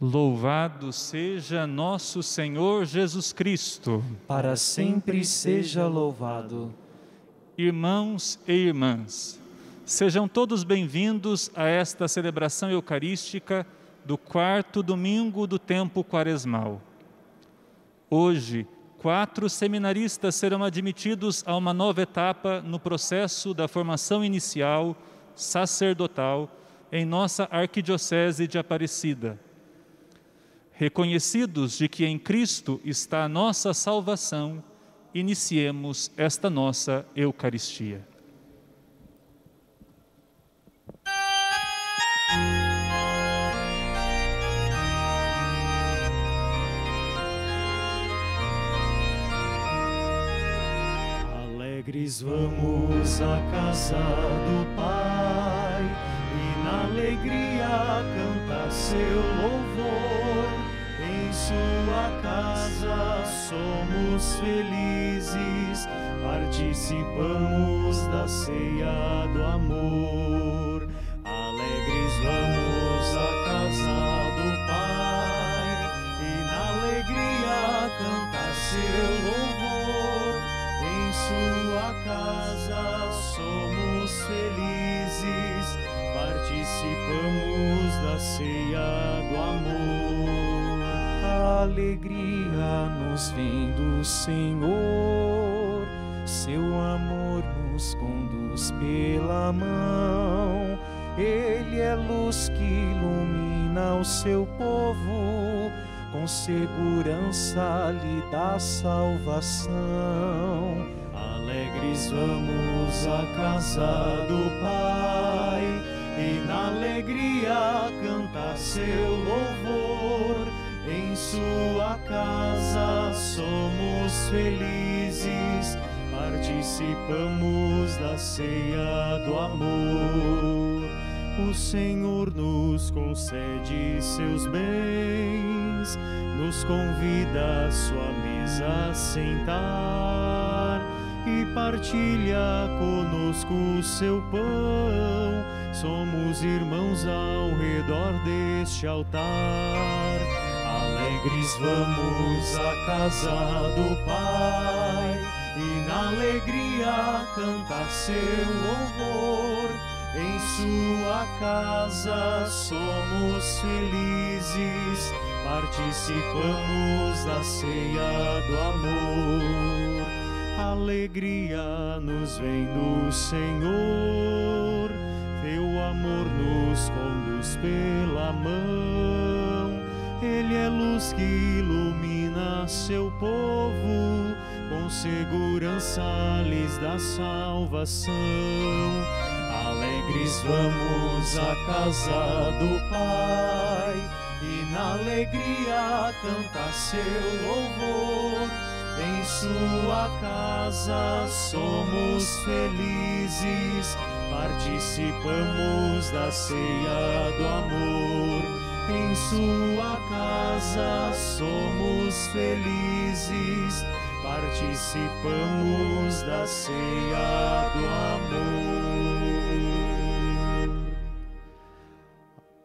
Louvado seja nosso Senhor Jesus Cristo. Para sempre seja louvado. Irmãos e irmãs, sejam todos bem-vindos a esta celebração eucarística do quarto domingo do tempo quaresmal. Hoje, quatro seminaristas serão admitidos a uma nova etapa no processo da formação inicial sacerdotal em nossa Arquidiocese de Aparecida. Reconhecidos de que em Cristo está a nossa salvação, iniciemos esta nossa Eucaristia. Alegres vamos à casa do Pai e na alegria cantar seu louvor. Sua casa somos felizes, participamos da ceia do amor. Alegres vamos à casa do Pai e na alegria cantar seu louvor. Em sua casa somos felizes, participamos da ceia do amor. Alegria nos vem do Senhor, seu amor nos conduz pela mão. Ele é luz que ilumina o seu povo, com segurança lhe dá salvação. Alegres vamos à casa do Pai e na alegria cantar seu louvor. Sua casa somos felizes, participamos da ceia do amor. O Senhor nos concede seus bens, nos convida a sua mesa a sentar e partilha conosco o seu pão. Somos irmãos ao redor deste altar. Alegres vamos à casa do Pai e na alegria cantar seu louvor. Em sua casa somos felizes, participamos da ceia do amor. Alegria nos vem do Senhor, teu amor nos conduz pela mão. Ele é luz que ilumina seu povo, com segurança lhes dá salvação. Alegres vamos à casa do Pai e na alegria cantar seu louvor. Em sua casa somos felizes, participamos da ceia do amor. Em sua casa somos felizes, participamos da ceia do amor.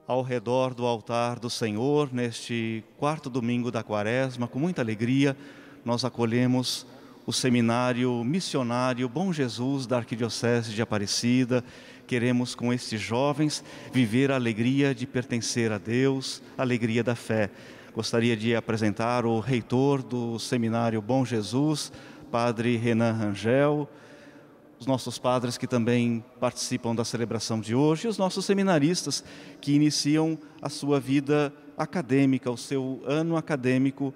Ao redor do altar do Senhor, neste quarto domingo da quaresma, com muita alegria, nós acolhemos o seminário missionário Bom Jesus da Arquidiocese de Aparecida. Queremos, com estes jovens, viver a alegria de pertencer a Deus, a alegria da fé. Gostaria de apresentar o reitor do seminário Bom Jesus, Padre Renan Rangel, os nossos padres que também participam da celebração de hoje, e os nossos seminaristas que iniciam a sua vida acadêmica, o seu ano acadêmico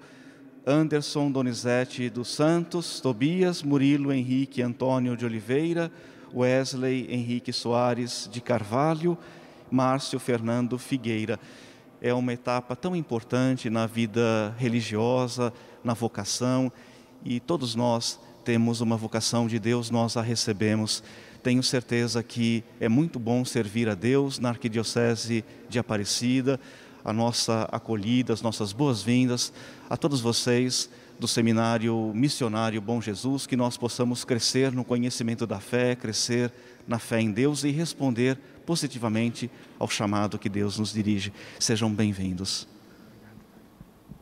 Anderson Donizete dos Santos, Tobias Murilo Henrique Antônio de Oliveira, Wesley Henrique Soares de Carvalho, Márcio Fernando Figueira. É uma etapa tão importante na vida religiosa, na vocação, e todos nós temos uma vocação de Deus, nós a recebemos. Tenho certeza que é muito bom servir a Deus na Arquidiocese de Aparecida a nossa acolhida, as nossas boas-vindas a todos vocês do Seminário Missionário Bom Jesus, que nós possamos crescer no conhecimento da fé, crescer na fé em Deus e responder positivamente ao chamado que Deus nos dirige. Sejam bem-vindos.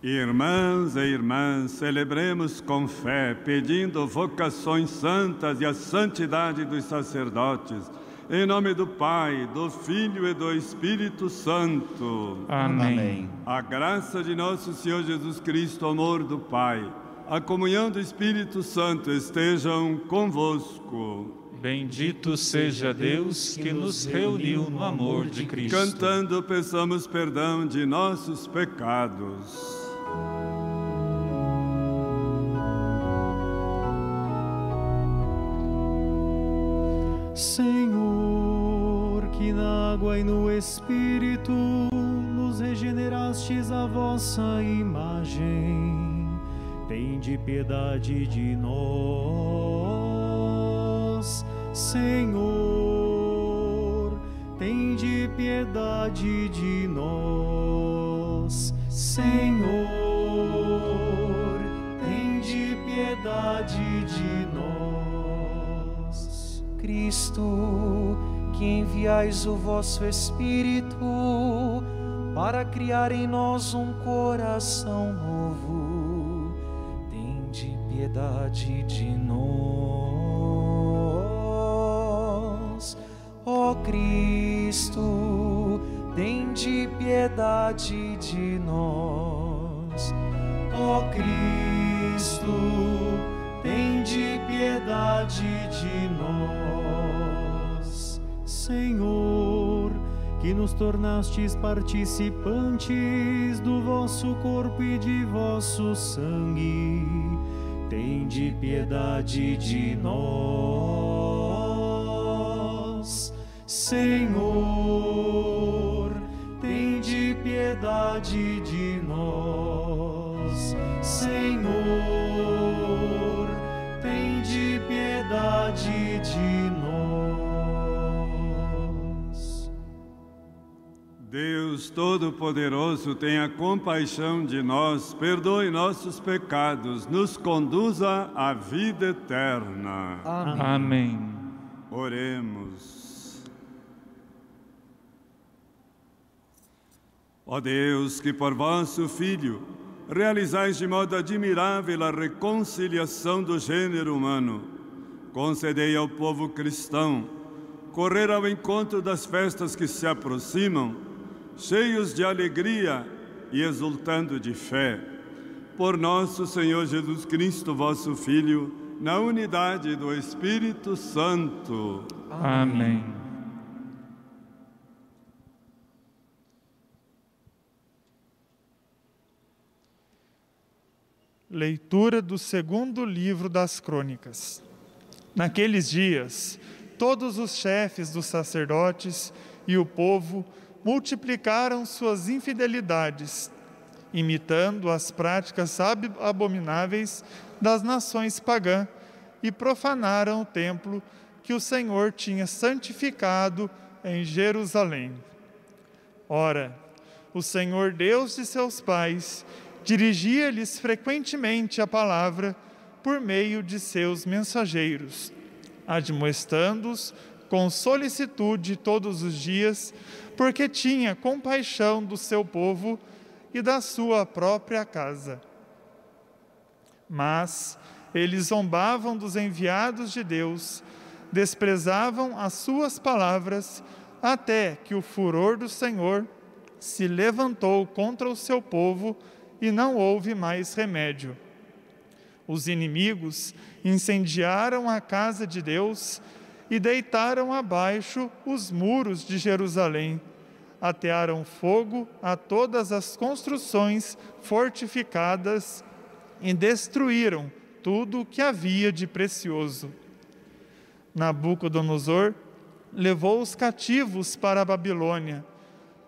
Irmãs e irmãs, celebremos com fé, pedindo vocações santas e a santidade dos sacerdotes. Em nome do Pai, do Filho e do Espírito Santo. Amém. A graça de nosso Senhor Jesus Cristo, o amor do Pai, a comunhão do Espírito Santo estejam convosco. Bendito seja Deus que nos reuniu no amor de Cristo. Cantando, peçamos perdão de nossos pecados. Senhor, na água e no Espírito nos regenerastes a vossa imagem, tende piedade de nós. Senhor, tende piedade de nós. Senhor, tende piedade de nós. Cristo, que enviais o vosso Espírito para criar em nós um coração novo, tende piedade de nós. Ó Cristo, tende piedade de nós. Ó Cristo, tende piedade de nós. Senhor, que nos tornastes participantes do vosso corpo e de vosso sangue, tende piedade de nós. Senhor, tende piedade de nós. Senhor, tende piedade de nós. Deus Todo-Poderoso, tenha compaixão de nós, perdoe nossos pecados, nos conduza à vida eterna. Amém. Oremos. Ó Deus, que por vosso Filho realizais de modo admirável a reconciliação do gênero humano, concedei ao povo cristão correr ao encontro das festas que se aproximam, cheios de alegria e exultando de fé. Por nosso Senhor Jesus Cristo, vosso Filho, na unidade do Espírito Santo. Amém. Leitura do segundo livro das Crônicas. Naqueles dias, todos os chefes dos sacerdotes e o povo multiplicaram suas infidelidades, imitando as práticas ab- abomináveis das nações pagãs e profanaram o templo que o Senhor tinha santificado em Jerusalém. Ora, o Senhor Deus de seus pais dirigia-lhes frequentemente a palavra por meio de seus mensageiros, admoestando-os com solicitude todos os dias, porque tinha compaixão do seu povo e da sua própria casa. Mas eles zombavam dos enviados de Deus, desprezavam as suas palavras, até que o furor do Senhor se levantou contra o seu povo e não houve mais remédio. Os inimigos incendiaram a casa de Deus e deitaram abaixo os muros de Jerusalém. Atearam fogo a todas as construções fortificadas e destruíram tudo o que havia de precioso. Nabucodonosor levou os cativos para a Babilônia,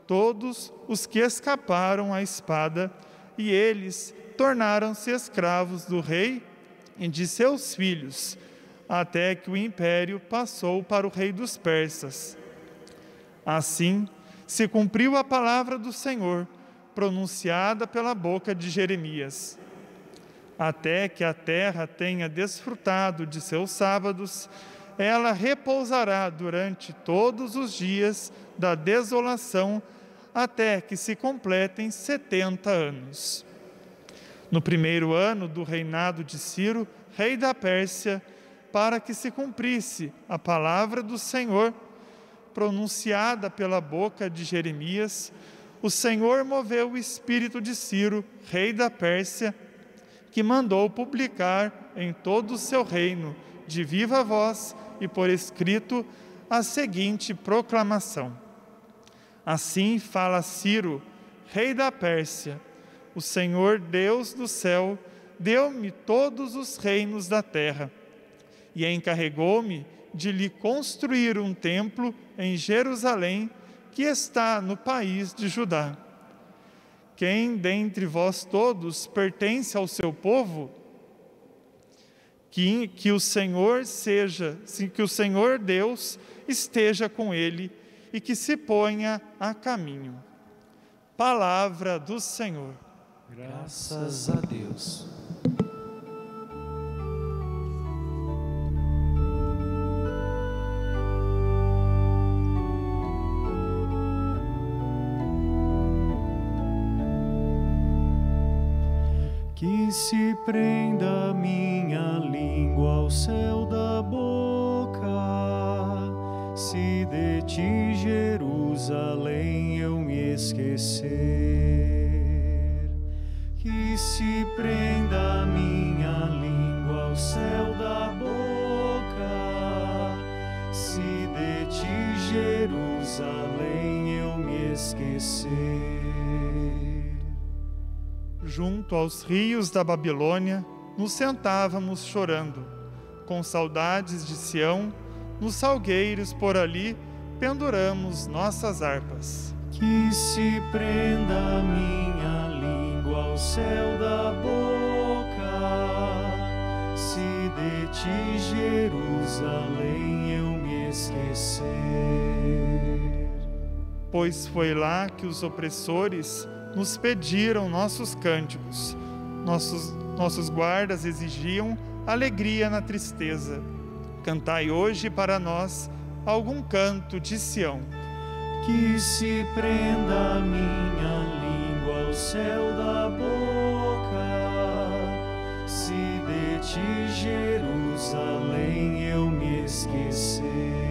todos os que escaparam à espada, e eles tornaram-se escravos do rei e de seus filhos, até que o império passou para o rei dos persas. Assim, se cumpriu a palavra do Senhor, pronunciada pela boca de Jeremias. Até que a terra tenha desfrutado de seus sábados, ela repousará durante todos os dias da desolação, até que se completem setenta anos. no primeiro ano do reinado de Ciro, rei da Pérsia, para que se cumprisse a palavra do Senhor pronunciada pela boca de Jeremias, o Senhor moveu o espírito de Ciro, rei da Pérsia, que mandou publicar em todo o seu reino, de viva voz e por escrito, a seguinte proclamação: Assim fala Ciro, rei da Pérsia: O Senhor Deus do céu deu-me todos os reinos da terra e encarregou-me de lhe construir um templo em Jerusalém, que está no país de Judá. Quem dentre vós todos pertence ao seu povo, que, que o Senhor seja, que o Senhor Deus esteja com ele e que se ponha a caminho. Palavra do Senhor. Graças a Deus. Que se prenda minha língua ao céu da boca, se de ti, Jerusalém, eu me esquecer. Que se prenda minha língua ao céu da boca, se de ti, Jerusalém, eu me esquecer junto aos rios da Babilônia, nos sentávamos chorando, com saudades de Sião, nos salgueiros por ali penduramos nossas harpas. Que se prenda minha língua ao céu da boca, se de ti, Jerusalém, eu me esquecer. Pois foi lá que os opressores nos pediram nossos cânticos. Nossos, nossos guardas exigiam alegria na tristeza. Cantai hoje para nós algum canto de Sião. Que se prenda a minha língua ao céu da boca, se de ti, Jerusalém, eu me esquecer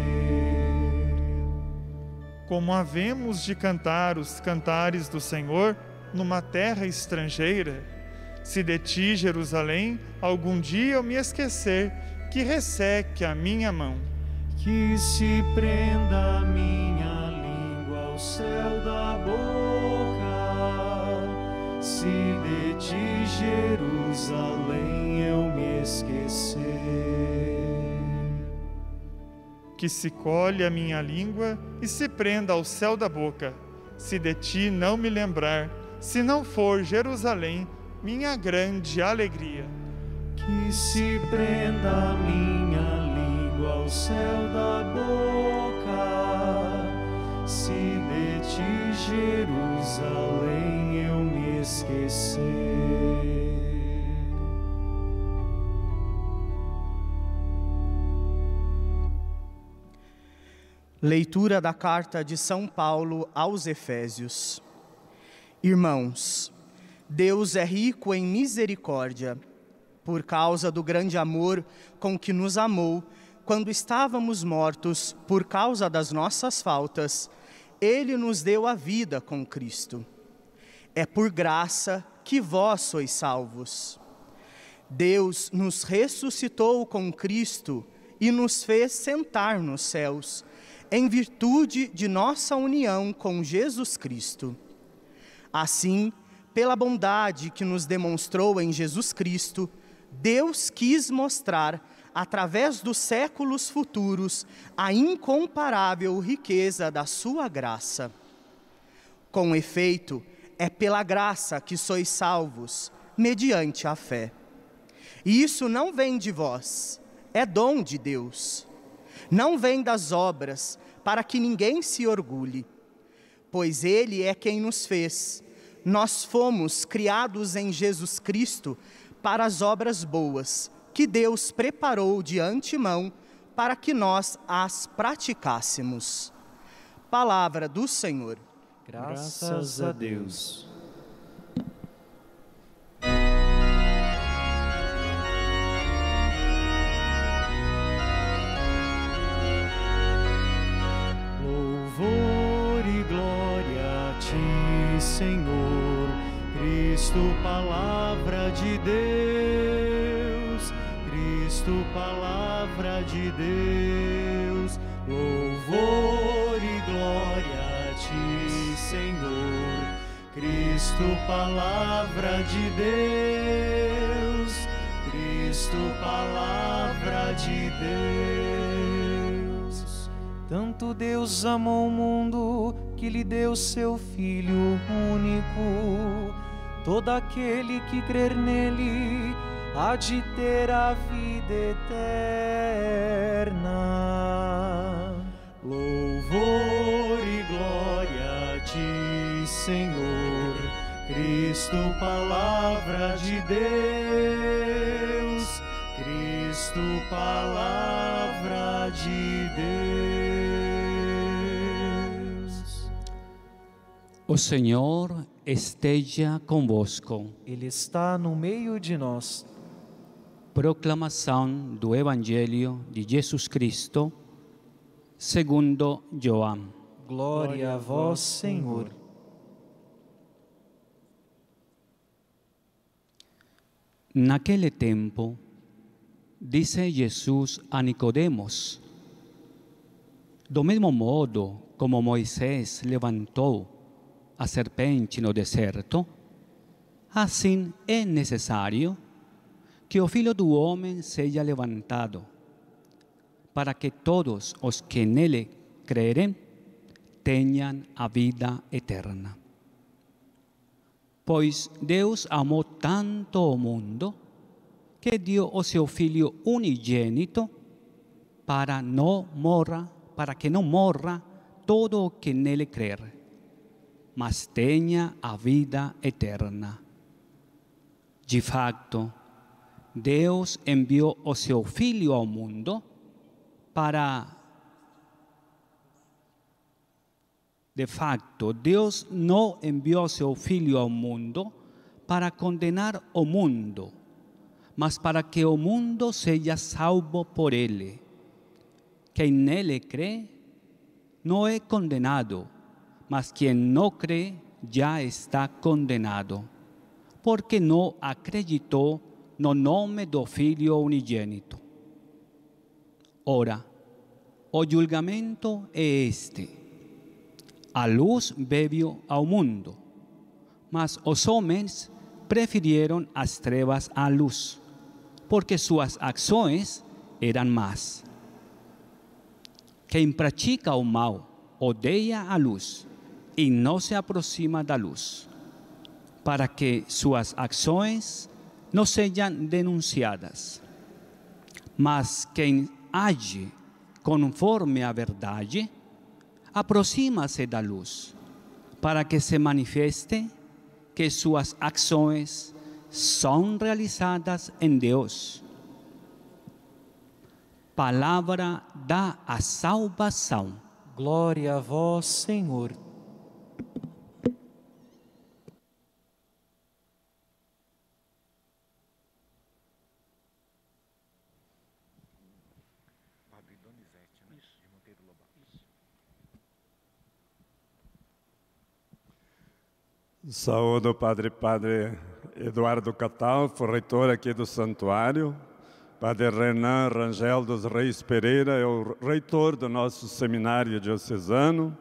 como havemos de cantar os cantares do Senhor numa terra estrangeira, se de ti, Jerusalém, algum dia eu me esquecer, que resseque a minha mão. Que se prenda a minha língua ao céu da boca, se de ti, Jerusalém, eu me esquecer que se colhe a minha língua e se prenda ao céu da boca, se de ti não me lembrar, se não for Jerusalém, minha grande alegria. Que se prenda a minha língua ao céu da boca, se de ti, Jerusalém, eu me esquecer. Leitura da carta de São Paulo aos Efésios. Irmãos, Deus é rico em misericórdia, por causa do grande amor com que nos amou, quando estávamos mortos por causa das nossas faltas, Ele nos deu a vida com Cristo. É por graça que vós sois salvos. Deus nos ressuscitou com Cristo e nos fez sentar nos céus em virtude de nossa união com Jesus Cristo. Assim, pela bondade que nos demonstrou em Jesus Cristo, Deus quis mostrar, através dos séculos futuros, a incomparável riqueza da Sua graça. Com efeito, é pela graça que sois salvos, mediante a fé. E isso não vem de vós, é dom de Deus não vem das obras, para que ninguém se orgulhe, pois Ele é quem nos fez. Nós fomos criados em Jesus Cristo para as obras boas, que Deus preparou de antemão para que nós as praticássemos. Palavra do Senhor. Graças a Deus. Cristo, palavra de Deus, Cristo, palavra de Deus, louvor e glória a ti, Senhor. Cristo, palavra de Deus, Cristo, palavra de Deus. Tanto Deus amou o mundo que lhe deu seu Filho único Todo aquele que crer nele há de ter a vida eterna. Louvor e glória a ti, Senhor, Cristo, palavra de Deus, Cristo, palavra de Deus. O Senhor esteja convosco. Ele está no meio de nós. Proclamação do Evangelho de Jesus Cristo, segundo João. Glória a vós, Senhor. Naquele tempo, disse Jesus a Nicodemos: Do mesmo modo como Moisés levantou a serpente no deserto, assim é necessário que o Filho do Homem seja levantado, para que todos os que nele crerem tenham a vida eterna. Pois Deus amou tanto o mundo que deu o seu Filho unigênito para não morra, para que não morra todo o que nele crer, mas tenha a vida eterna. De facto, Deus enviou o seu Filho ao mundo para. De facto, Deus não enviou seu Filho ao mundo para condenar o mundo, mas para que o mundo seja salvo por ele. Quem nele crê não é condenado, mas quem não crê já está condenado, porque não acreditou no nome do Filho unigênito. Ora, o julgamento é este. A luz veio ao mundo, mas os homens preferiram as trevas à luz, porque suas ações eram más. Quem pratica o mal odeia a luz e não se aproxima da luz, para que suas ações não sejam denunciadas. Mas quem age conforme a verdade, aproxima-se da luz, para que se manifeste que suas ações são realizadas em Deus. Palavra da salvação. Glória a vós, Senhor. Saúdo o Padre Padre Eduardo Catalfo, reitor aqui do Santuário. Padre Renan Rangel dos Reis Pereira é o reitor do nosso seminário diocesano.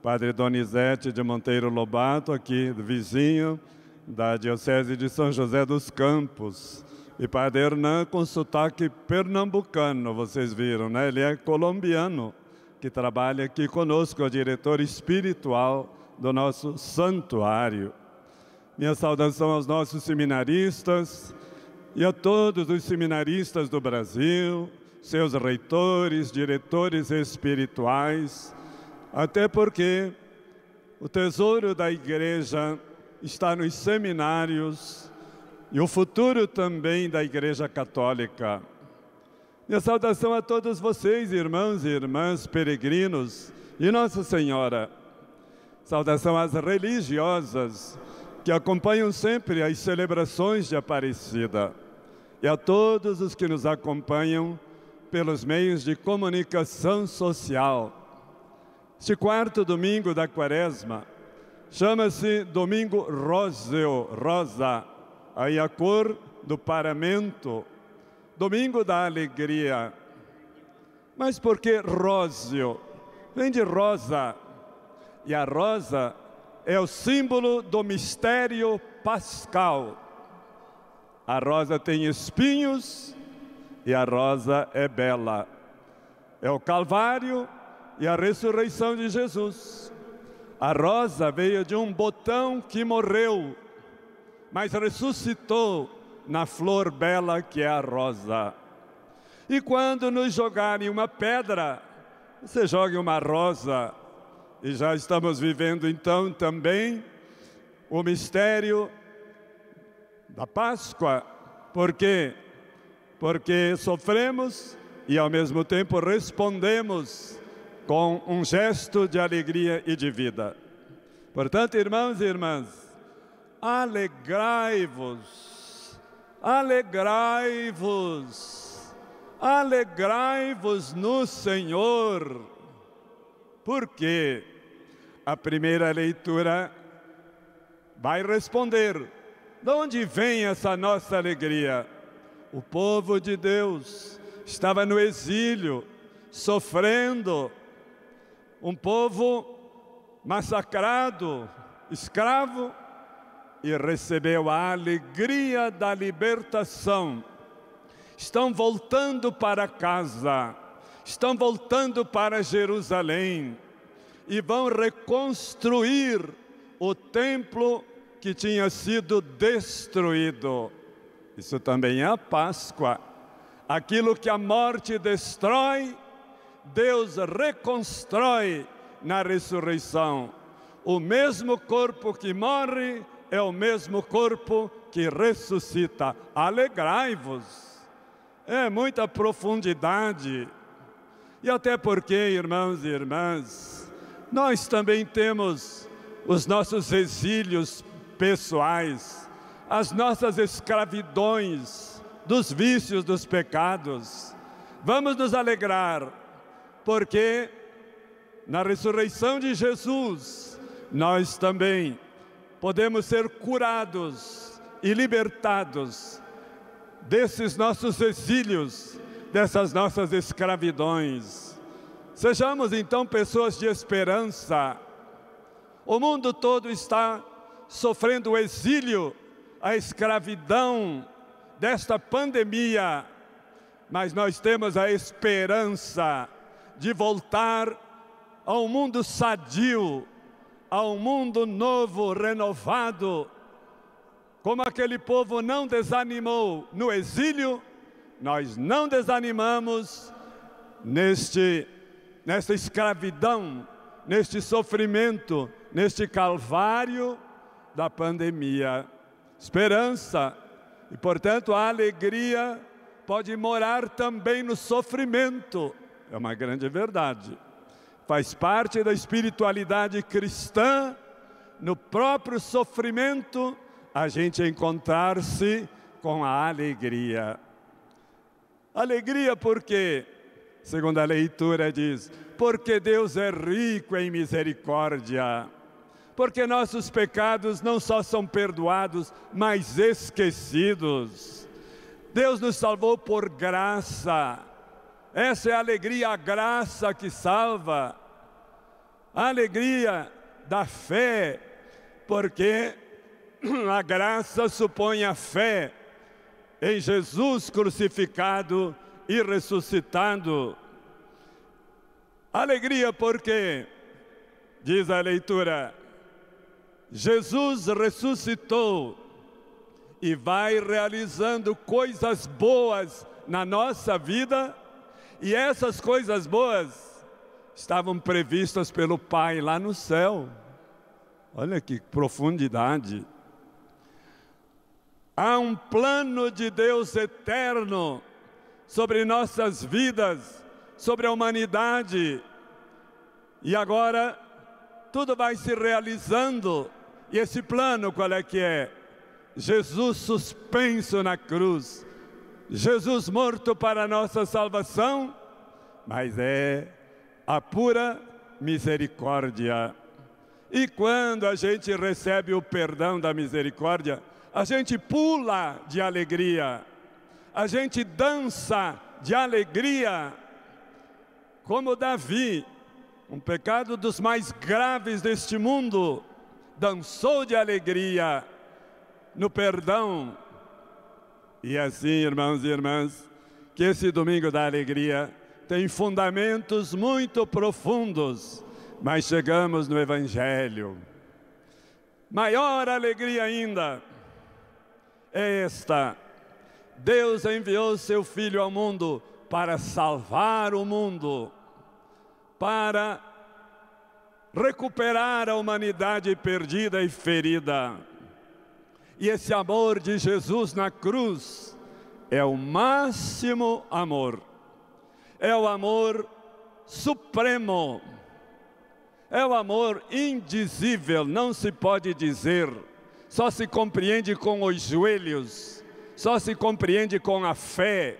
Padre Donizete de Monteiro Lobato, aqui vizinho da Diocese de São José dos Campos. E Padre Hernan com sotaque pernambucano, vocês viram, né? Ele é colombiano, que trabalha aqui conosco, é o diretor espiritual do nosso santuário. Minha saudação aos nossos seminaristas e a todos os seminaristas do Brasil, seus reitores, diretores espirituais, até porque o tesouro da igreja está nos seminários e o futuro também da Igreja Católica. Minha saudação a todos vocês, irmãos e irmãs, peregrinos e Nossa Senhora Saudação às religiosas que acompanham sempre as celebrações de Aparecida e a todos os que nos acompanham pelos meios de comunicação social. Este quarto domingo da quaresma chama-se Domingo Róseo, rosa, aí a cor do paramento. domingo da alegria. Mas por que róseo? Vem de rosa. E a rosa é o símbolo do mistério pascal. A rosa tem espinhos e a rosa é bela. É o Calvário e a ressurreição de Jesus. A rosa veio de um botão que morreu, mas ressuscitou na flor bela que é a rosa. E quando nos jogarem uma pedra, você jogue uma rosa. E já estamos vivendo então também o mistério da Páscoa. Por quê? Porque sofremos e ao mesmo tempo respondemos com um gesto de alegria e de vida. Portanto, irmãos e irmãs, alegrai-vos, alegrai-vos, alegrai-vos no Senhor. Porque a primeira leitura vai responder: de onde vem essa nossa alegria? O povo de Deus estava no exílio, sofrendo, um povo massacrado, escravo, e recebeu a alegria da libertação. Estão voltando para casa, estão voltando para Jerusalém e vão reconstruir o templo que tinha sido destruído. Isso também é a Páscoa. Aquilo que a morte destrói, Deus reconstrói na ressurreição. O mesmo corpo que morre é o mesmo corpo que ressuscita. Alegrai-vos. É muita profundidade. E até porque, irmãos e irmãs, nós também temos os nossos exílios pessoais, as nossas escravidões dos vícios, dos pecados. Vamos nos alegrar, porque na ressurreição de Jesus, nós também podemos ser curados e libertados desses nossos exílios, dessas nossas escravidões. Sejamos então pessoas de esperança. O mundo todo está sofrendo o exílio, a escravidão desta pandemia, mas nós temos a esperança de voltar a um mundo sadio, a um mundo novo, renovado. Como aquele povo não desanimou no exílio, nós não desanimamos neste, nesta escravidão, neste sofrimento, neste calvário da pandemia. Esperança e, portanto, a alegria pode morar também no sofrimento. É uma grande verdade. Faz parte da espiritualidade cristã, no próprio sofrimento, a gente encontrar-se com a alegria. Alegria porque, segundo a leitura diz, porque Deus é rico em misericórdia. Porque nossos pecados não só são perdoados, mas esquecidos. Deus nos salvou por graça. Essa é a alegria, a graça que salva. A alegria da fé, porque a graça supõe a fé em Jesus crucificado e ressuscitado. Alegria porque, diz a leitura, Jesus ressuscitou e vai realizando coisas boas na nossa vida, e essas coisas boas estavam previstas pelo Pai lá no céu. Olha que profundidade. Há um plano de Deus eterno sobre nossas vidas, sobre a humanidade. E agora tudo vai se realizando. E esse plano qual é que é? Jesus suspenso na cruz. Jesus morto para a nossa salvação, mas é a pura misericórdia. E quando a gente recebe o perdão da misericórdia, a gente pula de alegria, a gente dança de alegria, como Davi, um pecado dos mais graves deste mundo, dançou de alegria no perdão. E assim, irmãos e irmãs, que esse domingo da alegria tem fundamentos muito profundos, mas chegamos no Evangelho. Maior alegria ainda é esta: Deus enviou seu Filho ao mundo para salvar o mundo, para recuperar a humanidade perdida e ferida. E esse amor de Jesus na cruz é o máximo amor, é o amor supremo, é o amor indizível, não se pode dizer, só se compreende com os joelhos, só se compreende com a fé.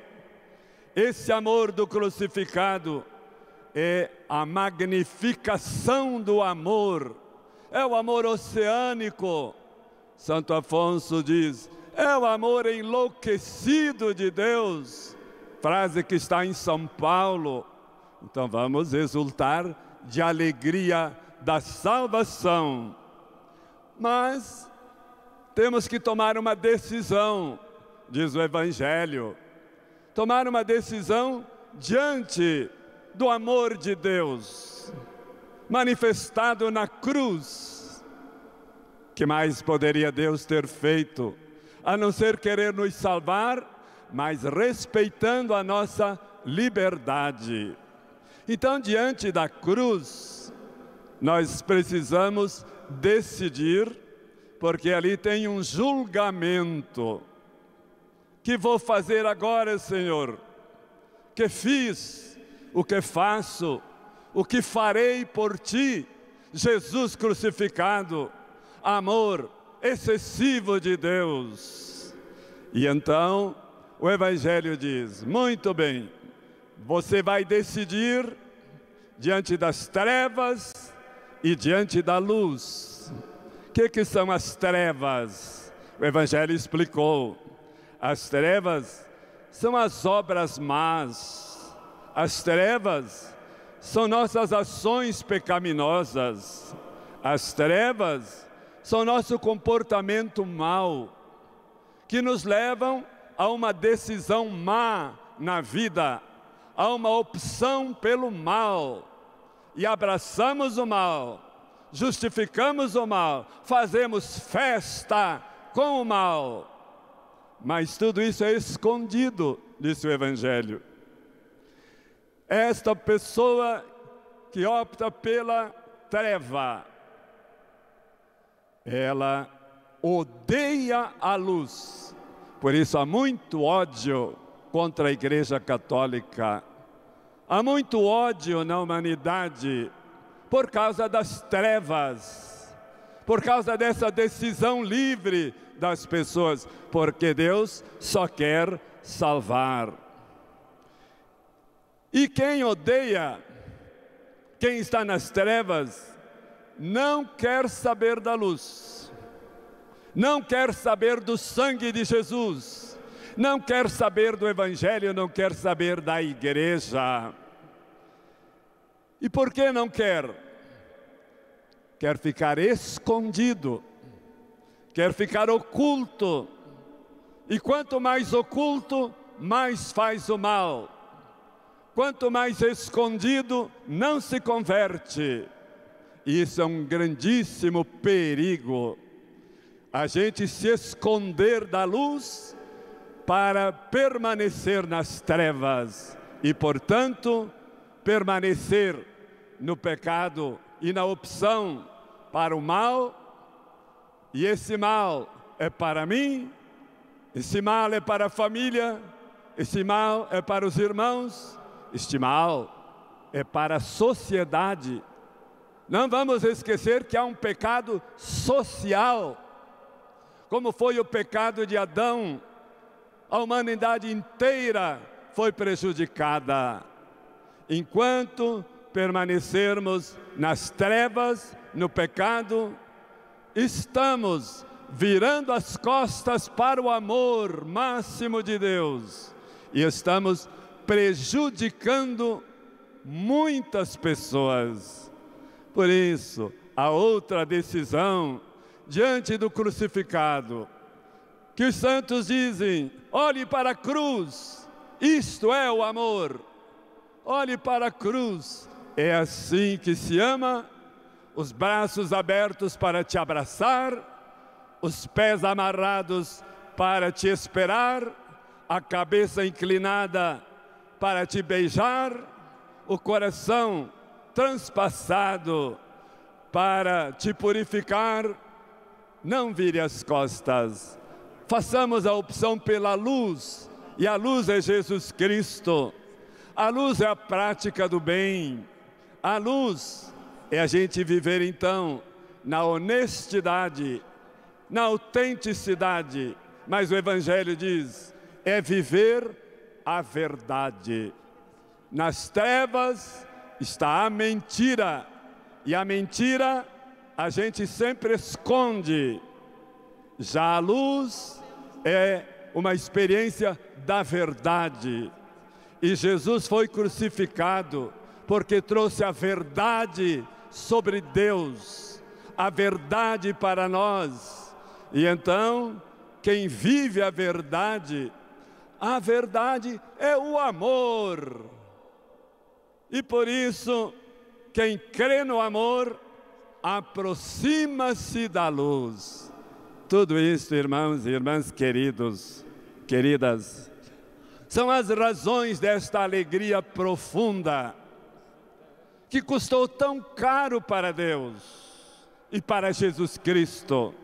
Esse amor do crucificado é a magnificação do amor, é o amor oceânico. Santo Afonso diz: é o amor enlouquecido de Deus, frase que está em São Paulo. Então vamos exultar de alegria da salvação. Mas temos que tomar uma decisão, diz o Evangelho. Tomar uma decisão diante do amor de Deus, manifestado na cruz. Que mais poderia Deus ter feito, a não ser querer nos salvar, mas respeitando a nossa liberdade. Então, diante da cruz, nós precisamos decidir, porque ali tem um julgamento. Que vou fazer agora, Senhor? Que fiz? o que faço, o que farei por ti, Jesus crucificado, amor excessivo de Deus. E então o Evangelho diz: muito bem, você vai decidir diante das trevas e diante da luz. O que, que são as trevas? O Evangelho explicou. As trevas são as obras más, as trevas são nossas ações pecaminosas. As trevas são nosso comportamento mau, que nos levam a uma decisão má na vida, a uma opção pelo mal. E abraçamos o mal, justificamos o mal, fazemos festa com o mal. Mas tudo isso é escondido, disse o Evangelho. Esta pessoa que opta pela treva, ela odeia a luz. Por isso há muito ódio contra a Igreja Católica. Há muito ódio na humanidade por causa das trevas, por causa dessa decisão livre das pessoas, porque Deus só quer salvar. E quem odeia, quem está nas trevas, não quer saber da luz, não quer saber do sangue de Jesus, não quer saber do Evangelho, não quer saber da igreja. E por que não quer? Quer ficar escondido, quer ficar oculto. E quanto mais oculto, mais faz o mal quanto mais escondido, não se converte. Isso é um grandíssimo perigo. A gente se esconder da luz para permanecer nas trevas e, portanto, permanecer no pecado e na opção para o mal. E esse mal é para mim, esse mal é para a família, esse mal é para os irmãos, este mal é para a sociedade. Não vamos esquecer que há um pecado social, como foi o pecado de Adão. A humanidade inteira foi prejudicada. Enquanto permanecermos nas trevas, no pecado, estamos virando as costas para o amor máximo de Deus e estamos prejudicando muitas pessoas. Por isso, a outra decisão diante do crucificado, que os santos dizem: olhe para a cruz, isto é o amor. Olhe para a cruz, é assim que se ama, os braços abertos para te abraçar, os pés amarrados para te esperar, a cabeça inclinada para te beijar, o coração transpassado para te purificar. Não vire as costas. Façamos a opção pela luz, e a luz é Jesus Cristo. A luz é a prática do bem. A luz é a gente viver então na honestidade, na autenticidade. Mas o Evangelho diz: é viver a verdade. Nas trevas está a mentira, e a mentira a gente sempre esconde. Já a luz é uma experiência da verdade. E Jesus foi crucificado porque trouxe a verdade sobre Deus, a verdade para nós. E então, quem vive a verdade, a verdade é o amor. E por isso, quem crê no amor, aproxima-se da luz. Tudo isso, irmãos e irmãs queridos, queridas, são as razões desta alegria profunda que custou tão caro para Deus e para Jesus Cristo,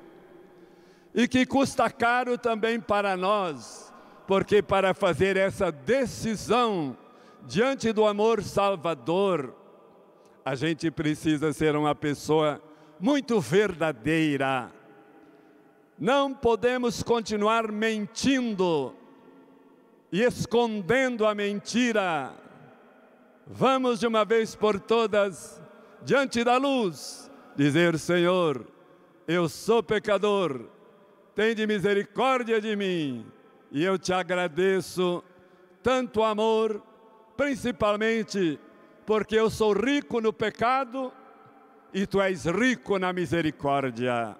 e que custa caro também para nós, porque para fazer essa decisão diante do amor salvador, a gente precisa ser uma pessoa muito verdadeira. Não podemos continuar mentindo e escondendo a mentira. Vamos de uma vez por todas, diante da luz, dizer: Senhor, eu sou pecador, de misericórdia de mim, e eu te agradeço tanto amor, principalmente porque eu sou rico no pecado e tu és rico na misericórdia.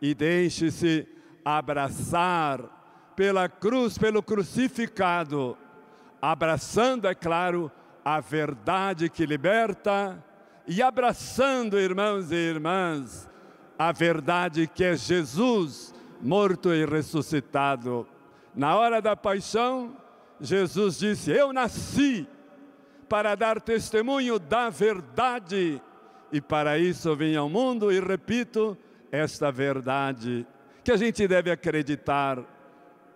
E deixe-se abraçar pela cruz, pelo crucificado, abraçando, é claro, a verdade que liberta e abraçando, irmãos e irmãs, a verdade que é Jesus morto e ressuscitado. Na hora da paixão, Jesus disse: Eu nasci para dar testemunho da verdade, e para isso vim ao mundo e repito esta verdade que a gente deve acreditar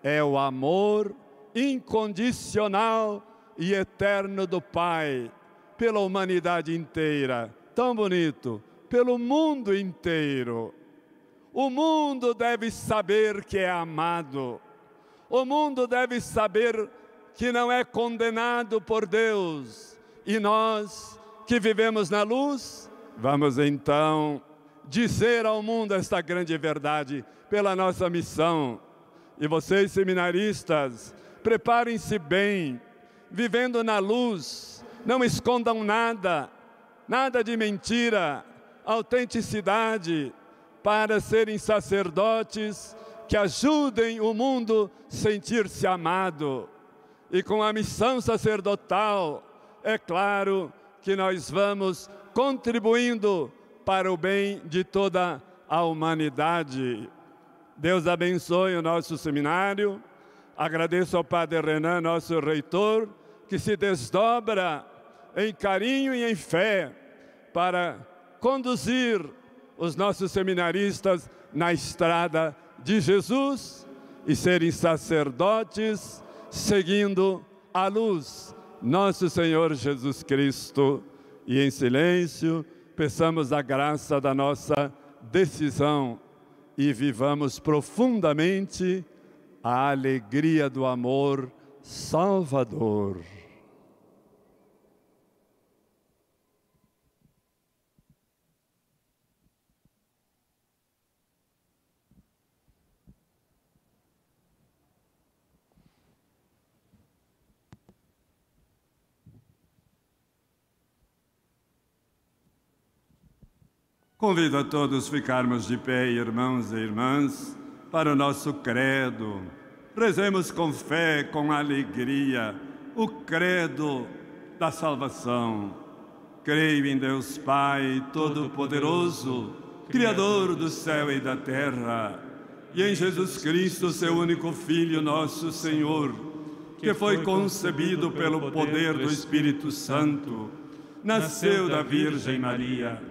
é o amor incondicional e eterno do Pai pela humanidade inteira. Tão bonito, pelo mundo inteiro. O mundo deve saber que é amado. O mundo deve saber que não é condenado por Deus. E nós que vivemos na luz, vamos então dizer ao mundo esta grande verdade pela nossa missão e vocês, seminaristas, preparem-se bem, vivendo na luz, não escondam nada, nada de mentira, autenticidade, para serem sacerdotes que ajudem o mundo a sentir-se amado. E com a missão sacerdotal, é claro que nós vamos contribuindo para o bem de toda a humanidade. Deus abençoe o nosso seminário. Agradeço ao Padre Renan, nosso reitor, que se desdobra em carinho e em fé para conduzir os nossos seminaristas na estrada de Jesus e serem sacerdotes seguindo a luz, nosso Senhor Jesus Cristo. E em silêncio, peçamos a graça da nossa decisão e vivamos profundamente a alegria do amor salvador. Convido a todos ficarmos de pé, irmãos e irmãs, para o nosso credo. Rezemos com fé, com alegria, o credo da salvação. Creio em Deus Pai Todo-Poderoso, Criador do céu e da terra, e em Jesus Cristo, seu único Filho, nosso Senhor, que foi concebido pelo poder do Espírito Santo, nasceu da Virgem Maria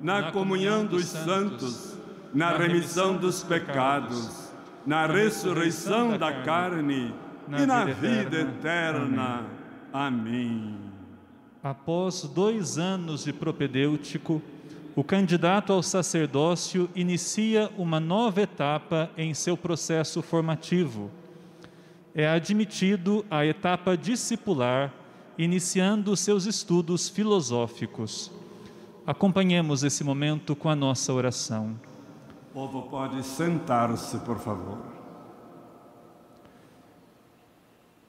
na comunhão dos santos, na remissão dos pecados, na ressurreição da carne e na vida eterna. Amém. Após dois anos de propedêutico, o candidato ao sacerdócio inicia uma nova etapa em seu processo formativo. É admitido à etapa discipular, iniciando seus estudos filosóficos. Acompanhemos esse momento com a nossa oração. O povo pode sentar-se, por favor.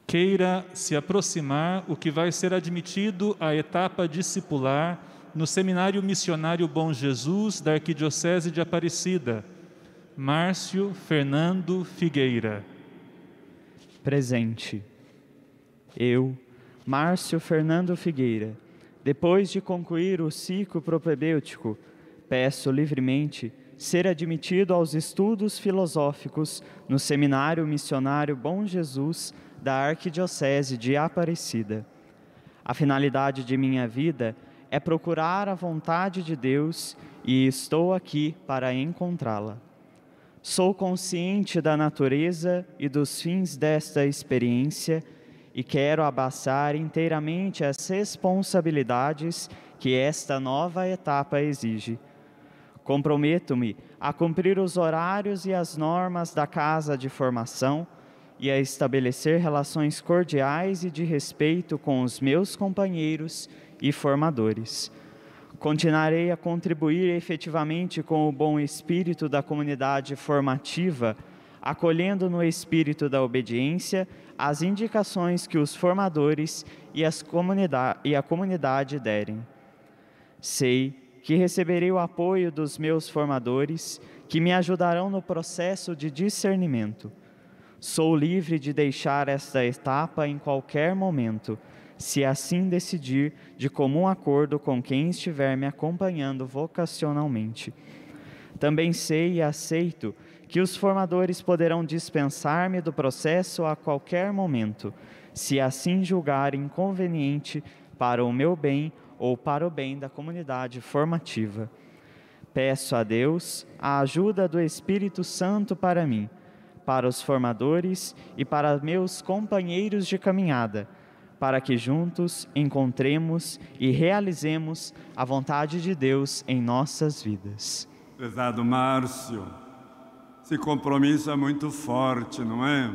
Queira se aproximar o que vai ser admitido à etapa discipular no Seminário Missionário Bom Jesus da Arquidiocese de Aparecida, Márcio Fernando Figueira. Presente. Eu, Márcio Fernando Figueira depois de concluir o ciclo propedêutico, peço livremente ser admitido aos estudos filosóficos no Seminário Missionário Bom Jesus da Arquidiocese de Aparecida. A finalidade de minha vida é procurar a vontade de Deus e estou aqui para encontrá-la. Sou consciente da natureza e dos fins desta experiência e quero abraçar inteiramente as responsabilidades que esta nova etapa exige. Comprometo-me a cumprir os horários e as normas da casa de formação e a estabelecer relações cordiais e de respeito com os meus companheiros e formadores. Continuarei a contribuir efetivamente com o bom espírito da comunidade formativa, acolhendo no espírito da obediência as indicações que os formadores e, as e a comunidade derem. Sei que receberei o apoio dos meus formadores, que me ajudarão no processo de discernimento. Sou livre de deixar esta etapa em qualquer momento, se assim decidir, de comum acordo com quem estiver me acompanhando vocacionalmente. Também sei e aceito que os formadores poderão dispensar-me do processo a qualquer momento, se assim julgarem conveniente para o meu bem ou para o bem da comunidade formativa. Peço a Deus a ajuda do Espírito Santo para mim, para os formadores e para meus companheiros de caminhada, para que juntos encontremos e realizemos a vontade de Deus em nossas vidas. Prezado Márcio, esse compromisso é muito forte, não é?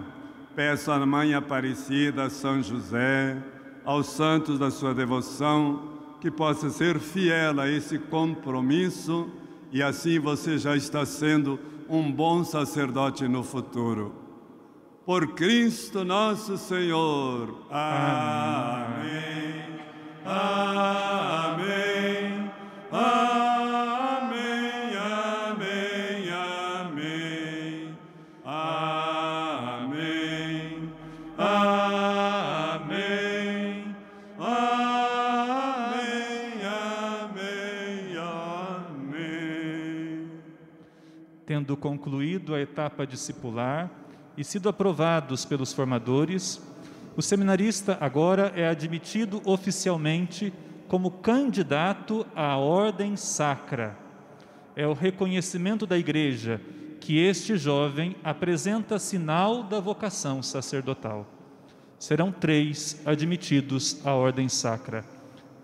Peço à Mãe Aparecida, a São José, aos santos da sua devoção, que possa ser fiel a esse compromisso e assim você já está sendo um bom sacerdote no futuro. Por Cristo nosso Senhor. Amém. Amém. Concluído a etapa discipular e sido aprovados pelos formadores, o seminarista agora é admitido oficialmente como candidato à ordem sacra. É o reconhecimento da igreja que este jovem apresenta sinal da vocação sacerdotal. Serão três admitidos à ordem sacra.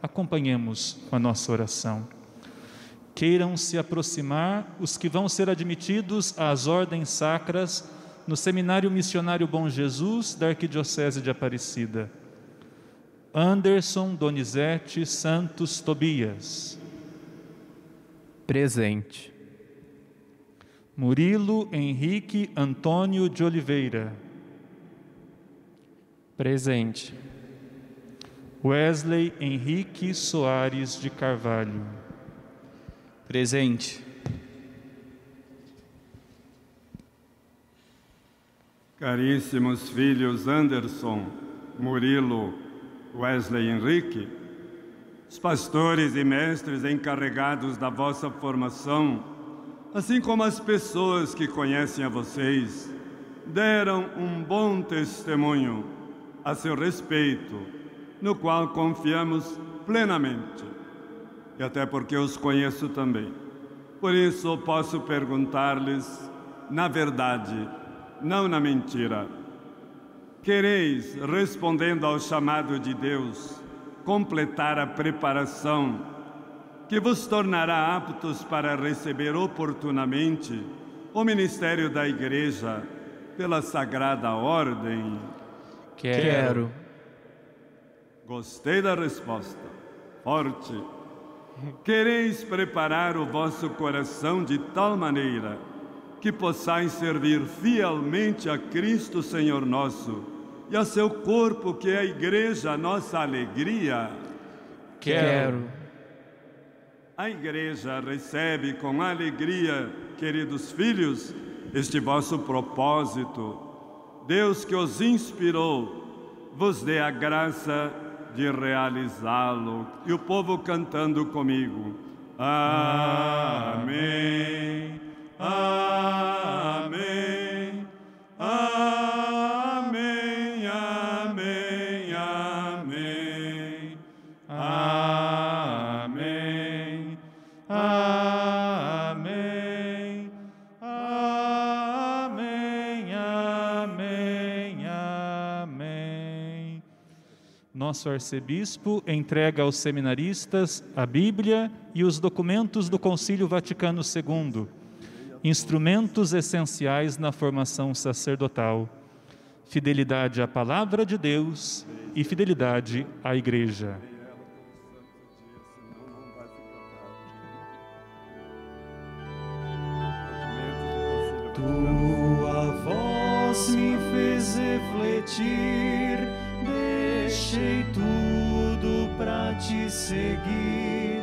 Acompanhemos com a nossa oração. Queiram se aproximar os que vão ser admitidos às ordens sacras no Seminário Missionário Bom Jesus da Arquidiocese de Aparecida. Anderson Donizete Santos Tobias. Presente. Murilo Henrique Antônio de Oliveira. Presente. Wesley Henrique Soares de Carvalho. Presente. Caríssimos filhos Anderson, Murilo, Wesley Henrique, os pastores e mestres encarregados da vossa formação, assim como as pessoas que conhecem a vocês, deram um bom testemunho a seu respeito, no qual confiamos plenamente. E até porque os conheço também. Por isso posso perguntar-lhes, na verdade, não na mentira. Quereis, respondendo ao chamado de Deus, completar a preparação que vos tornará aptos para receber oportunamente o ministério da Igreja pela Sagrada Ordem? Quero. Gostei da resposta. Forte. Quereis preparar o vosso coração de tal maneira que possais servir fielmente a Cristo Senhor nosso e a seu corpo, que é a Igreja, a nossa alegria? Quero. A Igreja recebe com alegria, queridos filhos, este vosso propósito. Deus que os inspirou, vos dê a graça de realizá-lo. E o povo cantando comigo. Amém. Amém. Amém. Nosso arcebispo entrega aos seminaristas a Bíblia e os documentos do Concílio Vaticano II, instrumentos essenciais na formação sacerdotal. Fidelidade à palavra de Deus e fidelidade à Igreja. Tua voz me fez refletir, deixei tudo pra te seguir.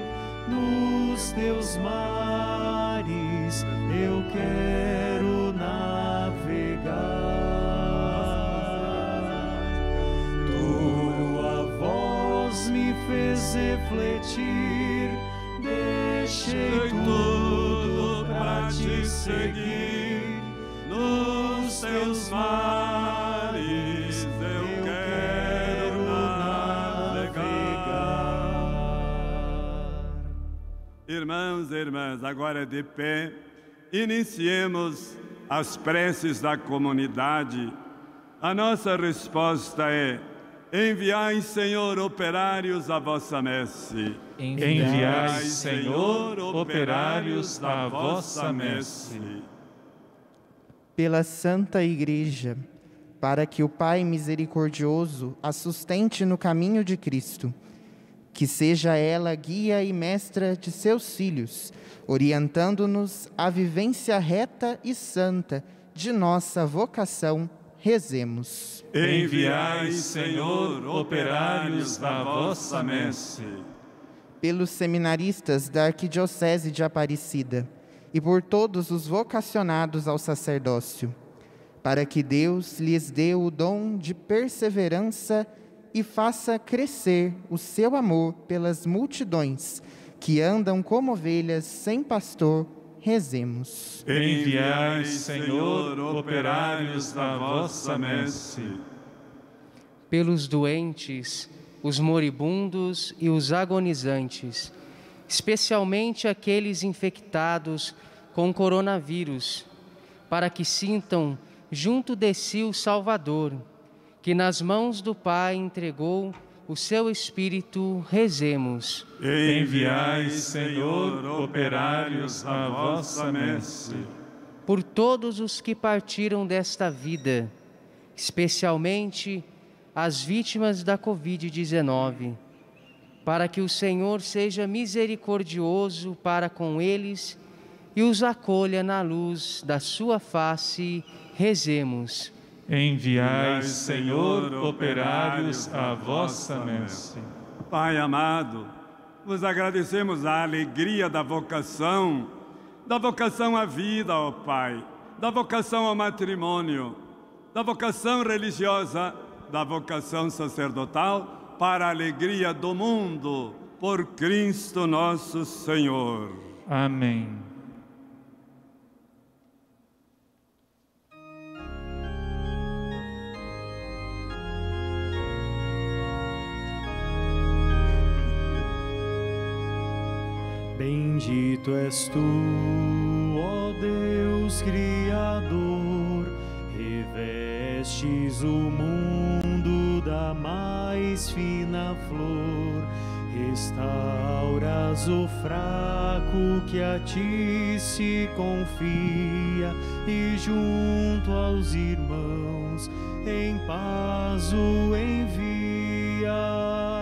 Nos teus mares eu quero navegar. Tua voz me fez refletir, deixei tudo pra te seguir. Nos teus mares Irmãos e irmãs, agora de pé, iniciemos as preces da comunidade. A nossa resposta é: Enviai, Senhor, operários à vossa messe. Enviai, Senhor, operários à vossa messe. pela Santa Igreja, para que o Pai misericordioso a sustente no caminho de Cristo, que seja ela guia e mestra de seus filhos, orientando-nos à vivência reta e santa de nossa vocação, rezemos. Enviai, Senhor, operários à vossa messe. pelos seminaristas da Arquidiocese de Aparecida e por todos os vocacionados ao sacerdócio, para que Deus lhes dê o dom de perseverança e faça crescer o seu amor pelas multidões que andam como ovelhas sem pastor, rezemos. Enviai, Senhor, operários à vossa messe. pelos doentes, os moribundos e os agonizantes, especialmente aqueles infectados com coronavírus, para que sintam junto de si o Salvador, que nas mãos do Pai entregou o seu Espírito, rezemos. Enviai, Senhor, operários à vossa messe. Por todos os que partiram desta vida, especialmente as vítimas da Covid-19, para que o Senhor seja misericordioso para com eles e os acolha na luz da sua face, rezemos. Enviai, Senhor, operários à vossa messe. Pai amado, vos agradecemos a alegria da vocação, da vocação à vida, ó Pai, da vocação ao matrimônio, da vocação religiosa, da vocação sacerdotal, para a alegria do mundo, por Cristo nosso Senhor. Amém. Bendito és tu, ó Deus Criador, revestes o mundo da mais fina flor, restauras o fraco que a ti se confia e junto aos irmãos em paz o envias.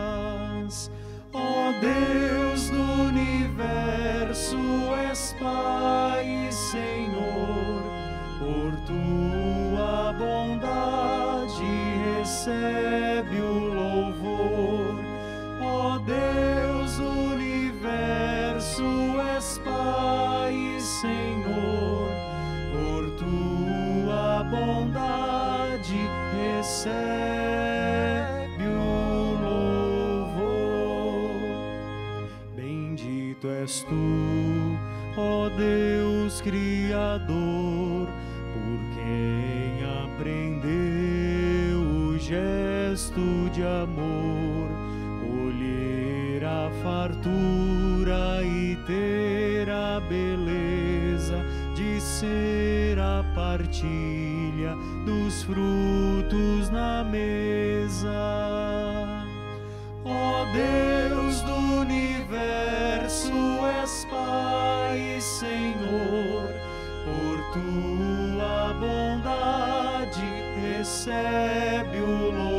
Ó Deus do universo, és Pai Senhor, por tua bondade recebe o louvor. Ó Deus do universo, és Pai Senhor, por tua bondade recebe és tu, ó Deus Criador, por quem aprendeu o gesto de amor, colher a fartura e ter a beleza de ser a partilha dos frutos na mesa. Ó Deus do universo, Senhor, por tua bondade recebe o louvor.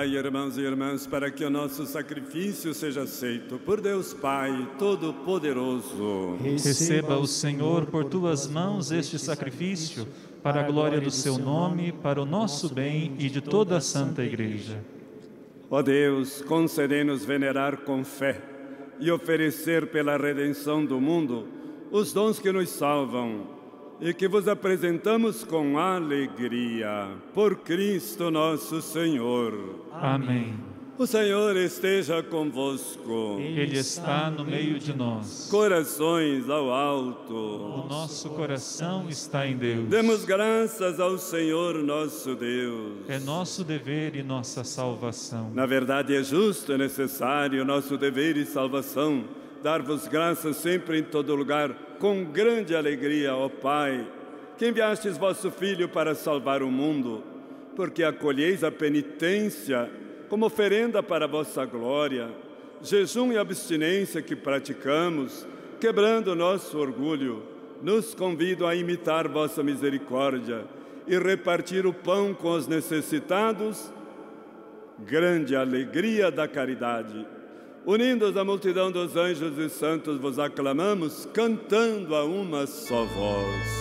Orai, irmãos e irmãs, para que o nosso sacrifício seja aceito por Deus Pai Todo-Poderoso. Receba o Senhor por tuas mãos este sacrifício, para a glória do seu nome, para o nosso bem e de toda a Santa Igreja. Ó Deus, concedei-nos venerar com fé e oferecer pela redenção do mundo os dons que nos salvam e que vos apresentamos com alegria. Por Cristo nosso Senhor. Amém. O Senhor esteja convosco. Ele está no meio de nós. Corações ao alto. O nosso coração está em Deus. Demos graças ao Senhor nosso Deus. É nosso dever e nossa salvação. Na verdade, é justo e necessário nosso dever e salvação dar-vos graças sempre em todo lugar, com grande alegria, ó Pai, que enviastes vosso Filho para salvar o mundo, porque acolheis a penitência como oferenda para a vossa glória, jejum e abstinência que praticamos, quebrando nosso orgulho, nos convido a imitar vossa misericórdia e repartir o pão com os necessitados, grande alegria da caridade. Unidos à multidão dos anjos e santos, vos aclamamos, cantando a uma só voz.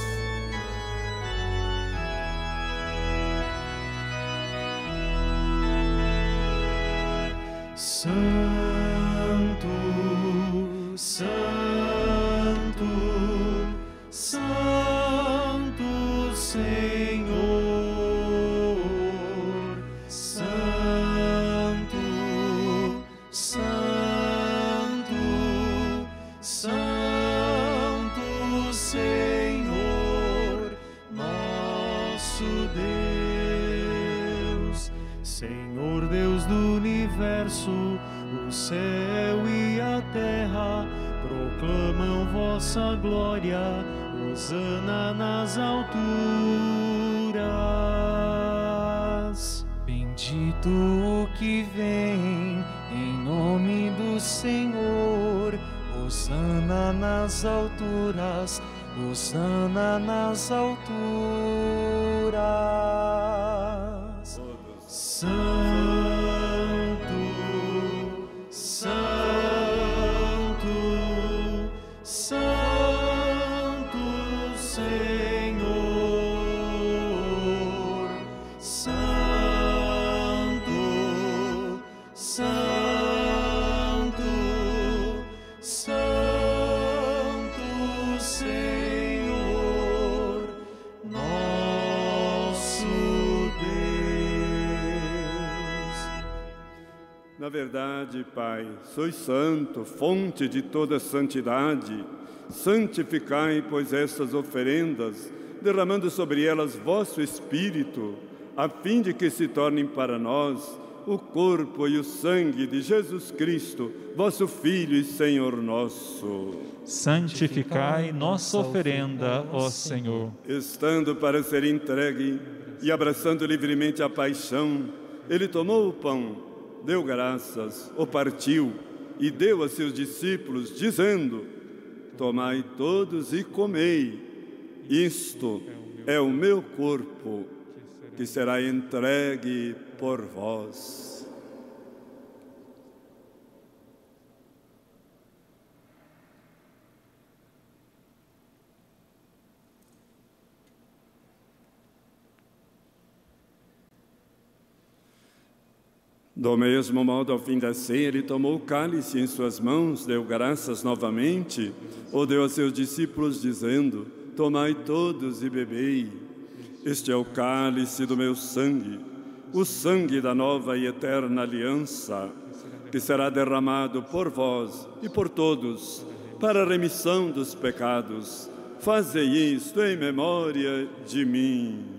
Na verdade, Pai, sois santo, fonte de toda santidade. Santificai, pois, estas oferendas, derramando sobre elas vosso Espírito, a fim de que se tornem para nós o corpo e o sangue de Jesus Cristo, vosso Filho e Senhor nosso. Santificai nossa oferenda, ó Senhor. Estando para ser entregue e abraçando livremente a paixão, ele tomou o pão, deu graças, o partiu e deu a seus discípulos, dizendo: Tomai todos e comei, isto é o meu corpo, que será entregue por vós. Do mesmo modo, ao fim da ceia, ele tomou o cálice em suas mãos, deu graças novamente, o deu a seus discípulos, dizendo: Tomai todos e bebei. Este é o cálice do meu sangue, o sangue da nova e eterna aliança, que será derramado por vós e por todos, para a remissão dos pecados. Fazei isto em memória de mim.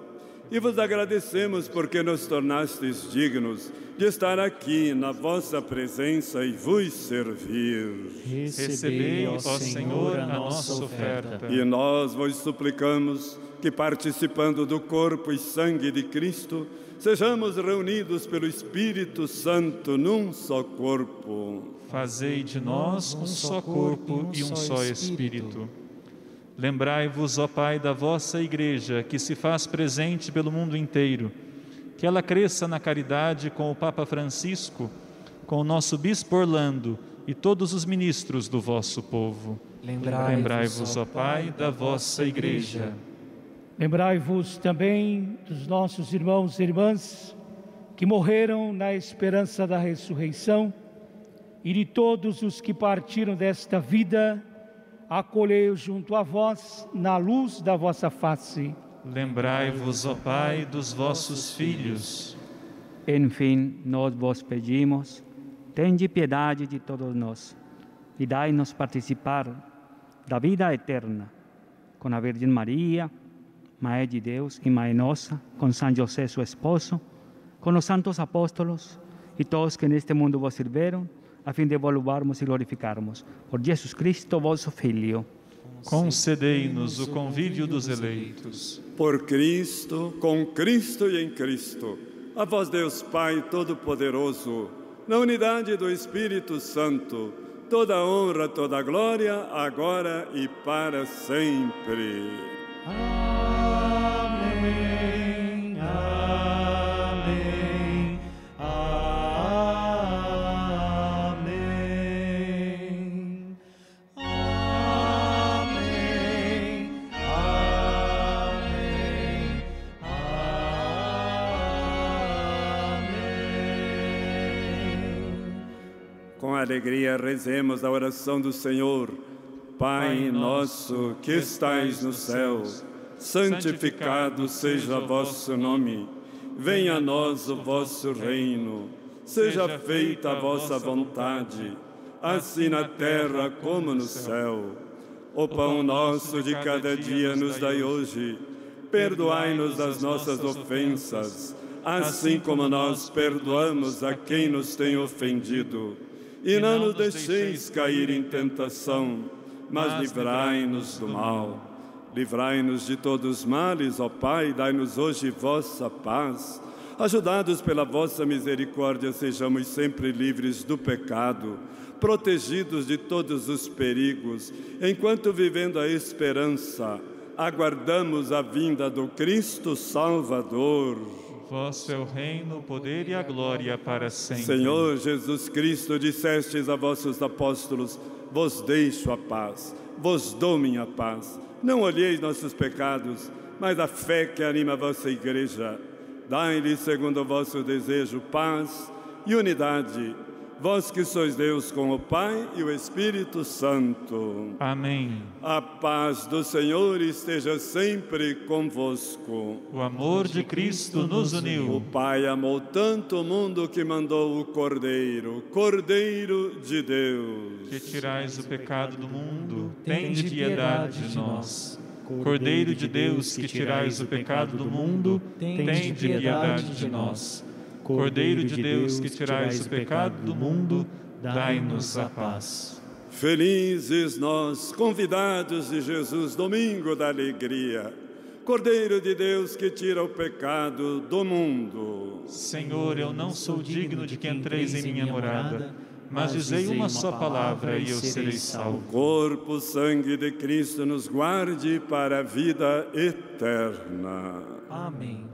E vos agradecemos porque nos tornastes dignos de estar aqui na vossa presença e vos servir. Recebei, ó Senhor, a nossa oferta. E nós vos suplicamos que, participando do corpo e sangue de Cristo, sejamos reunidos pelo Espírito Santo num só corpo. Fazei de nós um só corpo e um só Espírito. Lembrai-vos, ó Pai, da vossa Igreja, que se faz presente pelo mundo inteiro, que ela cresça na caridade com o Papa Francisco, com o nosso Bispo Orlando e todos os ministros do vosso povo. Lembrai-vos, ó Pai, da vossa Igreja. Lembrai-vos também dos nossos irmãos e irmãs que morreram na esperança da ressurreição e de todos os que partiram desta vida, acolhei-os junto a vós na luz da vossa face. Lembrai-vos, ó Pai, dos vossos filhos. Enfim, nós vos pedimos, tende piedade de todos nós e dai-nos participar da vida eterna com a Virgem Maria, Mãe de Deus e Mãe nossa, com São José, seu esposo, com os santos apóstolos e todos que neste mundo vos serviram, a fim de vos louvarmos e glorificarmos. Por Jesus Cristo, vosso Filho. Concedei-nos o convívio dos eleitos. Por Cristo, com Cristo e em Cristo, a vós Deus Pai Todo-Poderoso, na unidade do Espírito Santo, toda honra, toda glória, agora e para sempre. Amém. Com alegria rezemos a oração do Senhor. Pai nosso que estais no céu, santificado seja vosso nome. Venha a nós o vosso reino. Seja feita a vossa vontade, assim na terra como no céu. O pão nosso de cada dia nos dai hoje. Perdoai-nos as nossas ofensas, assim como nós perdoamos a quem nos tem ofendido. E não nos deixeis cair em tentação, mas livrai-nos do mal. Livrai-nos de todos os males, ó Pai, dai-nos hoje vossa paz. Ajudados pela vossa misericórdia, sejamos sempre livres do pecado, protegidos de todos os perigos, enquanto vivendo a esperança, aguardamos a vinda do Cristo Salvador. Vosso é o reino, o poder e a glória para sempre. Senhor Jesus Cristo, dissestes a vossos apóstolos: Vos deixo a paz, vos dou minha paz. Não olheis nossos pecados, mas a fé que anima a vossa igreja. Dai-lhe, segundo o vosso desejo, paz e unidade. Vós que sois Deus com o Pai e o Espírito Santo. Amém. A paz do Senhor esteja sempre convosco. O amor de Cristo nos uniu. O Pai amou tanto o mundo que mandou o Cordeiro, Cordeiro de Deus. Que tirais o pecado do mundo, tende piedade de nós. Cordeiro de Deus, que tirais o pecado do mundo, tende piedade de nós. Cordeiro de Deus, que tirais o pecado do mundo, dai-nos a paz. Felizes nós, convidados de Jesus, domingo da alegria. Cordeiro de Deus que tira o pecado do mundo. Senhor, eu não sou digno de que entreis em minha morada, mas dizei uma só palavra e eu serei salvo. Corpo, sangue de Cristo nos guarde para a vida eterna. Amém.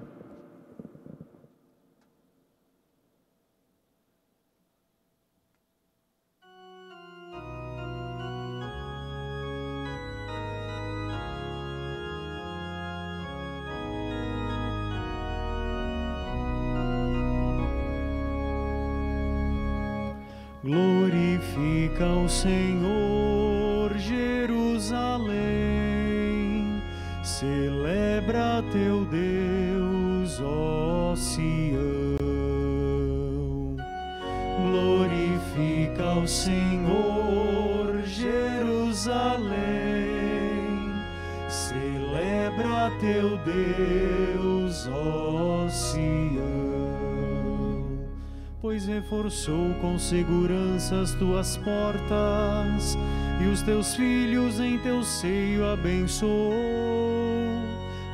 Segurança as tuas portas e os teus filhos em teu seio abençoou.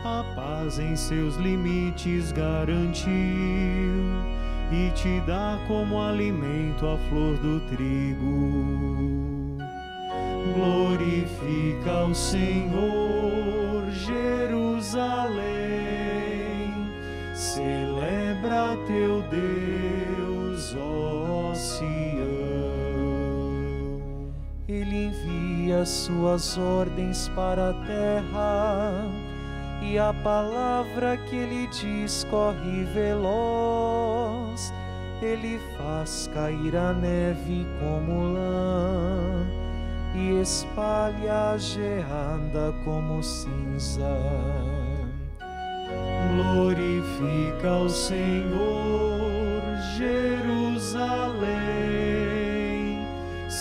A paz em seus limites garantiu e te dá como alimento a flor do trigo. Glorifica o Senhor, envia suas ordens para a terra e a palavra que ele diz corre veloz. Ele faz cair a neve como lã e espalha a geada como cinza. Glorifica o Senhor, Jerusalém,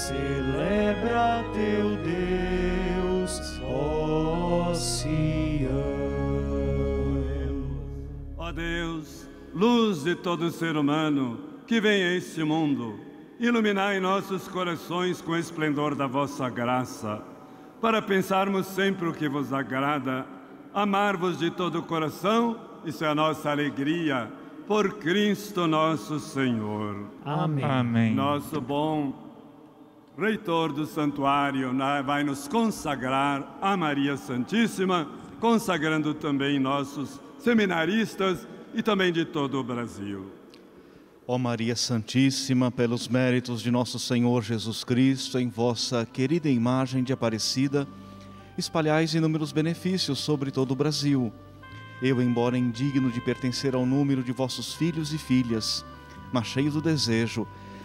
celebra teu Deus, ó Sião. Ó Deus, luz de todo ser humano que vem a este mundo, iluminai nossos corações com o esplendor da vossa graça, para pensarmos sempre o que vos agrada, amar-vos de todo o coração, isso é a nossa alegria, por Cristo nosso Senhor. Amém. Amém. Nosso bom reitor do santuário vai nos consagrar a Maria Santíssima, consagrando também nossos seminaristas e também de todo o Brasil. Ó Maria Santíssima, pelos méritos de nosso Senhor Jesus Cristo, em vossa querida imagem de Aparecida, espalhais inúmeros benefícios sobre todo o Brasil. Eu, embora indigno de pertencer ao número de vossos filhos e filhas, mas cheio do desejo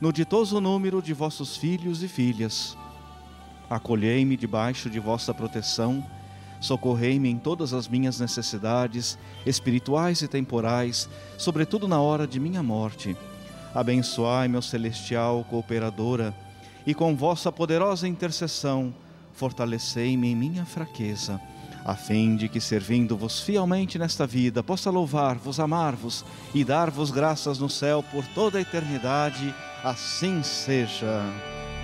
no ditoso número de vossos filhos e filhas. Acolhei-me debaixo de vossa proteção, socorrei-me em todas as minhas necessidades, espirituais e temporais, sobretudo na hora de minha morte. Abençoai, meu celestial cooperadora, e com vossa poderosa intercessão, fortalecei-me em minha fraqueza, a fim de que, servindo-vos fielmente nesta vida, possa louvar-vos, amar-vos e dar-vos graças no céu por toda a eternidade. Assim seja.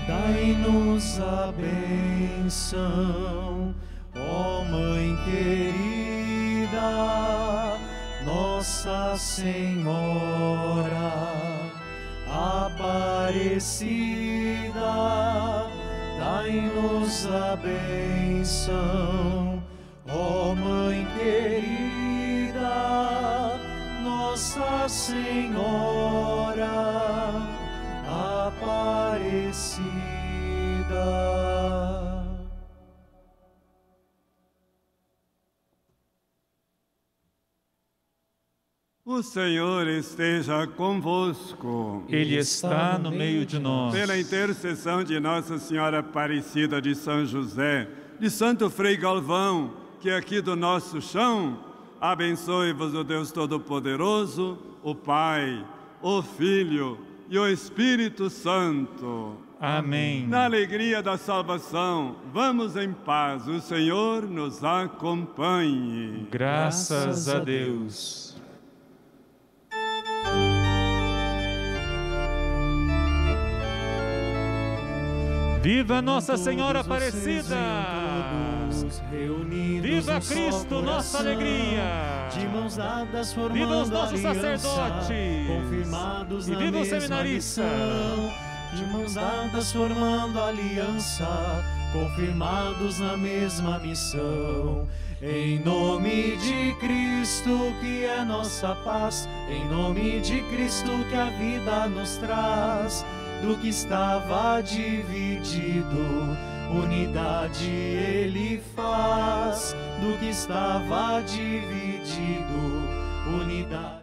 Dai-nos a benção, ó Mãe querida, Nossa Senhora Aparecida. Dai-nos a benção, ó Mãe querida, Nossa Senhora Aparecida. O Senhor esteja convosco. Ele está no meio de nós. Pela intercessão de Nossa Senhora Aparecida de São José, de Santo Frei Galvão, que aqui do nosso chão, abençoe-vos o Deus Todo-Poderoso, o Pai, o Filho e o Espírito Santo. Amém. Na alegria da salvação, vamos em paz. O Senhor nos acompanhe. Graças a Deus. Viva Nossa Senhora Aparecida! Viva Cristo, nossa alegria! De mãos dadas formando Viva os nossos sacerdotes! confirmados E na viva mesma seminarista! missão. De mãos dadas formando aliança, confirmados na mesma missão. Em nome de Cristo, que é nossa paz, em nome de Cristo, que a vida nos traz, do que estava dividido, unidade ele faz, do que estava dividido, unidade.